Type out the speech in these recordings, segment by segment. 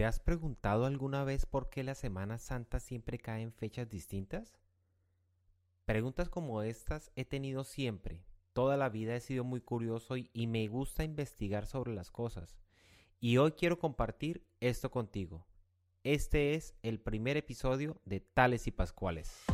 ¿Te has preguntado alguna vez por qué la Semana Santa siempre cae en fechas distintas? Preguntas como estas he tenido siempre. Toda la vida he sido muy curioso y, y, me gusta investigar sobre las cosas. Y hoy quiero compartir esto contigo. Este es el primer episodio de Tales y Pascuales.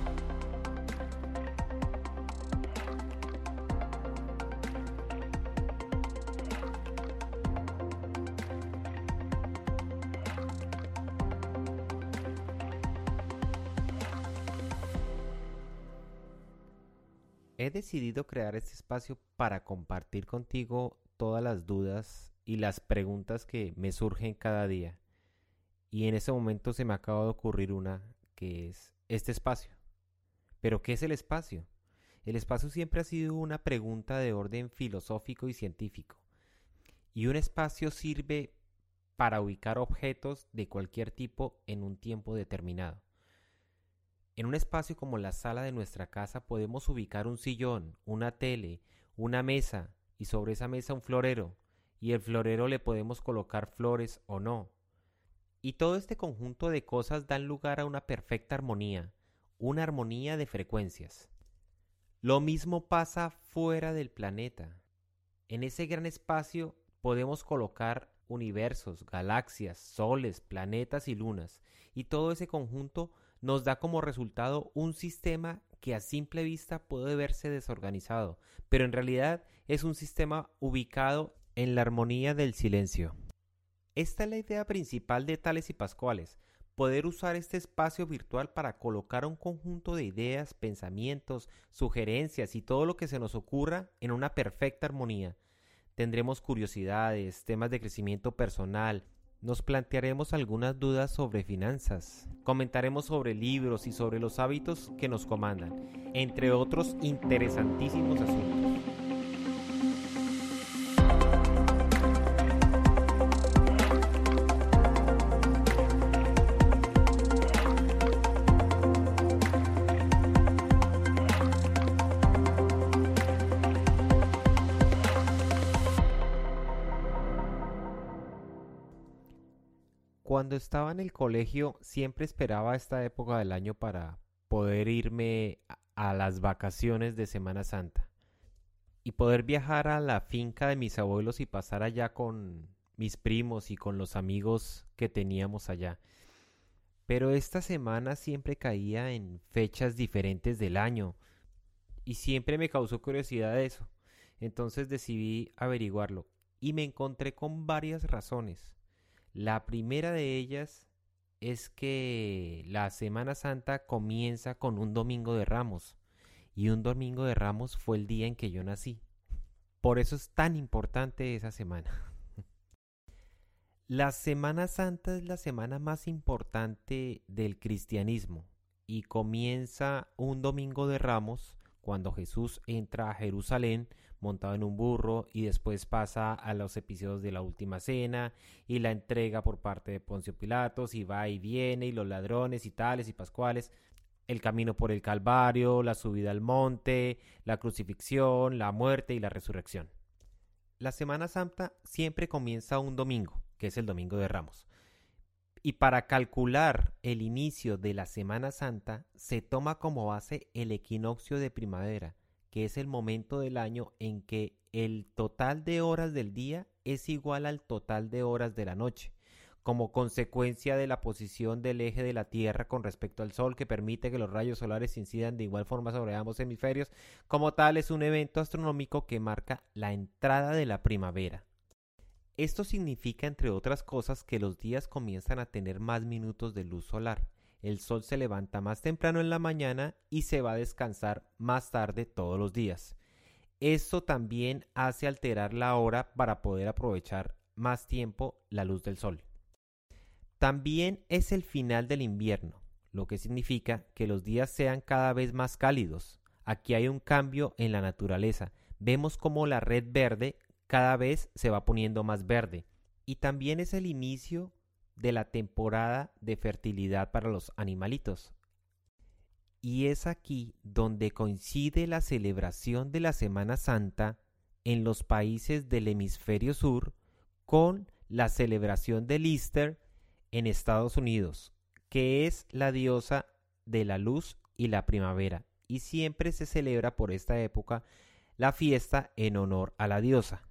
He decidido crear este espacio para compartir contigo todas las dudas y las preguntas que me surgen cada día. Y en ese momento se me acaba de ocurrir una que es este espacio. ¿Pero qué es el espacio? El espacio siempre ha sido una pregunta de orden filosófico y científico. Y un espacio sirve para ubicar objetos de cualquier tipo en un tiempo determinado. En un espacio como la sala de nuestra casa podemos ubicar un sillón, una tele, una mesa y sobre esa mesa un florero, y el florero le podemos colocar flores o no. Y todo este conjunto de cosas dan lugar a una perfecta armonía, una armonía de frecuencias. Lo mismo pasa fuera del planeta. En ese gran espacio podemos colocar universos, galaxias, soles, planetas y lunas, y todo ese conjunto nos da como resultado un sistema que a simple vista puede verse desorganizado, pero en realidad es un sistema ubicado en la armonía del silencio. Esta es la idea principal de Tales y Pascuales, poder usar este espacio virtual para colocar un conjunto de ideas, pensamientos, sugerencias y todo lo que se nos ocurra en una perfecta armonía. Tendremos curiosidades, temas de crecimiento personal, nos plantearemos algunas dudas sobre finanzas, comentaremos sobre libros y sobre los hábitos que nos comandan, entre otros interesantísimos asuntos. Cuando estaba en el colegio siempre esperaba esta época del año para poder irme a las vacaciones de Semana Santa y poder viajar a la finca de mis abuelos y pasar allá con mis primos y con los amigos que teníamos allá. Pero esta semana siempre caía en fechas diferentes del año y siempre me causó curiosidad eso. Entonces decidí averiguarlo y me encontré con varias razones. La primera de ellas es que la Semana Santa comienza con un domingo de ramos y un domingo de ramos fue el día en que yo nací. Por eso es tan importante esa semana. La Semana Santa es la semana más importante del cristianismo y comienza un domingo de ramos cuando Jesús entra a Jerusalén montado en un burro y después pasa a los episodios de la última cena y la entrega por parte de Poncio Pilatos y va y viene y los ladrones y tales y pascuales el camino por el Calvario, la subida al monte, la crucifixión, la muerte y la resurrección. La Semana Santa siempre comienza un domingo, que es el Domingo de Ramos. Y para calcular el inicio de la Semana Santa se toma como base el equinoccio de primavera, que es el momento del año en que el total de horas del día es igual al total de horas de la noche, como consecuencia de la posición del eje de la Tierra con respecto al Sol que permite que los rayos solares incidan de igual forma sobre ambos hemisferios, como tal es un evento astronómico que marca la entrada de la primavera. Esto significa, entre otras cosas, que los días comienzan a tener más minutos de luz solar, el sol se levanta más temprano en la mañana y se va a descansar más tarde todos los días. Esto también hace alterar la hora para poder aprovechar más tiempo la luz del sol. También es el final del invierno, lo que significa que los días sean cada vez más cálidos. Aquí hay un cambio en la naturaleza. Vemos como la red verde cada vez se va poniendo más verde. Y también es el inicio de la temporada de fertilidad para los animalitos. Y es aquí donde coincide la celebración de la Semana Santa en los países del hemisferio sur con la celebración del Easter en Estados Unidos, que es la diosa de la luz y la primavera, y siempre se celebra por esta época la fiesta en honor a la diosa.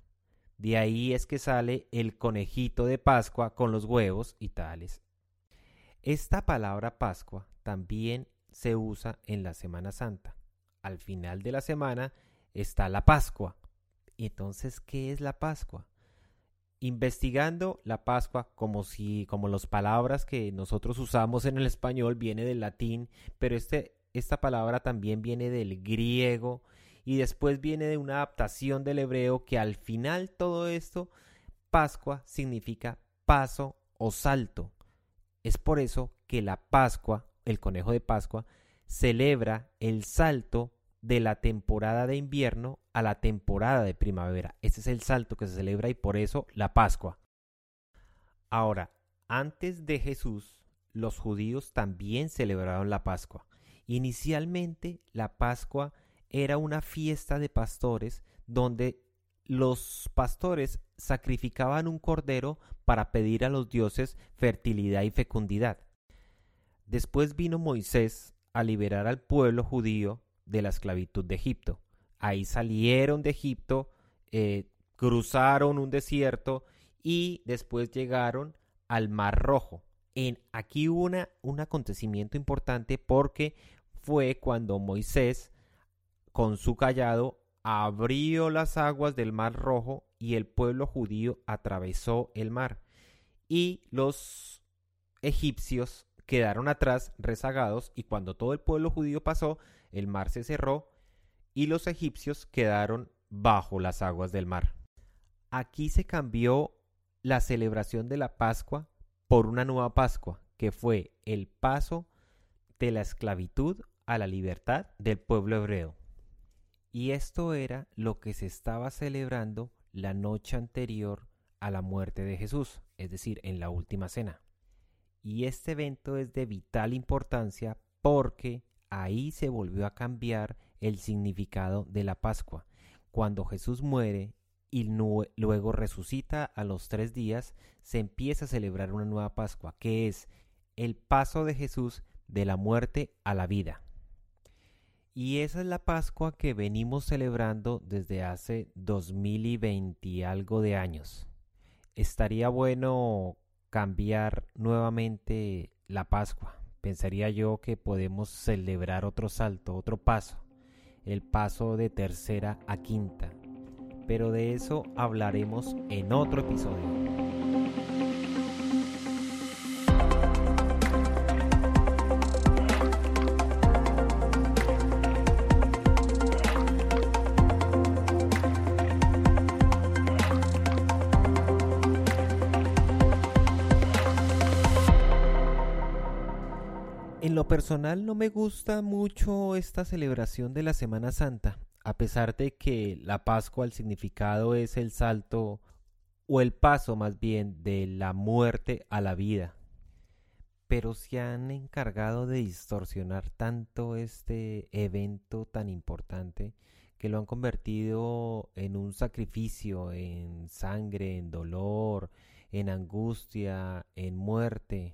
De ahí es que sale el conejito de Pascua con los huevos y tales. Esta palabra Pascua también se usa en la Semana Santa. Al final de la semana está la Pascua. Entonces, ¿qué es la Pascua? Investigando la Pascua como si como las palabras que nosotros usamos en el español viene del latín, pero este, esta palabra también viene del griego y después viene de una adaptación del hebreo que al final todo esto, Pascua significa paso o salto. Es por eso que la Pascua, el conejo de Pascua, celebra el salto de la temporada de invierno a la temporada de primavera. Ese es el salto que se celebra y por eso la Pascua. Ahora, antes de Jesús, los judíos también celebraron la Pascua. Inicialmente, la Pascua era una fiesta de pastores donde los pastores sacrificaban un cordero para pedir a los dioses fertilidad y fecundidad. Después vino Moisés a liberar al pueblo judío de la esclavitud de Egipto. Ahí salieron de Egipto, eh, cruzaron un desierto y después llegaron al Mar Rojo. En, aquí hubo un acontecimiento importante porque fue cuando Moisés con su callado abrió las aguas del mar rojo y el pueblo judío atravesó el mar. Y los egipcios quedaron atrás rezagados y cuando todo el pueblo judío pasó, el mar se cerró y los egipcios quedaron bajo las aguas del mar. Aquí se cambió la celebración de la Pascua por una nueva Pascua, que fue el paso de la esclavitud a la libertad del pueblo hebreo. Y esto era lo que se estaba celebrando la noche anterior a la muerte de Jesús, es decir, en la última cena. Y este evento es de vital importancia porque ahí se volvió a cambiar el significado de la Pascua. Cuando Jesús muere y luego resucita a los tres días, se empieza a celebrar una nueva Pascua, que es el paso de Jesús de la muerte a la vida. Y esa es la Pascua que venimos celebrando desde hace 2020 y algo de años. Estaría bueno cambiar nuevamente la Pascua. Pensaría yo que podemos celebrar otro salto, otro paso, el paso de tercera a quinta. Pero de eso hablaremos en otro episodio. En lo personal no me gusta mucho esta celebración de la Semana Santa, a pesar de que la Pascua el significado es el salto o el paso más bien de la muerte a la vida. Pero se han encargado de distorsionar tanto este evento tan importante que lo han convertido en un sacrificio, en sangre, en dolor, en angustia, en muerte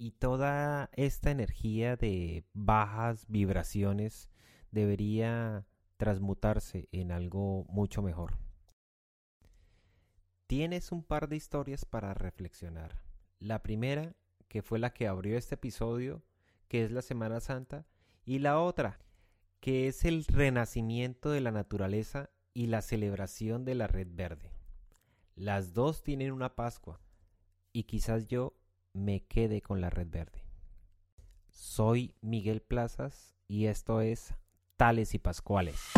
y toda esta energía de bajas vibraciones debería transmutarse en algo mucho mejor. Tienes un par de historias para reflexionar. La primera, que fue la que abrió este episodio, que es la Semana Santa, y la otra, que es el renacimiento de la naturaleza y la celebración de la red verde. Las dos tienen una Pascua, y quizás yo me quede con la red verde. Soy Miguel Plazas y esto es Tales y Pascuales.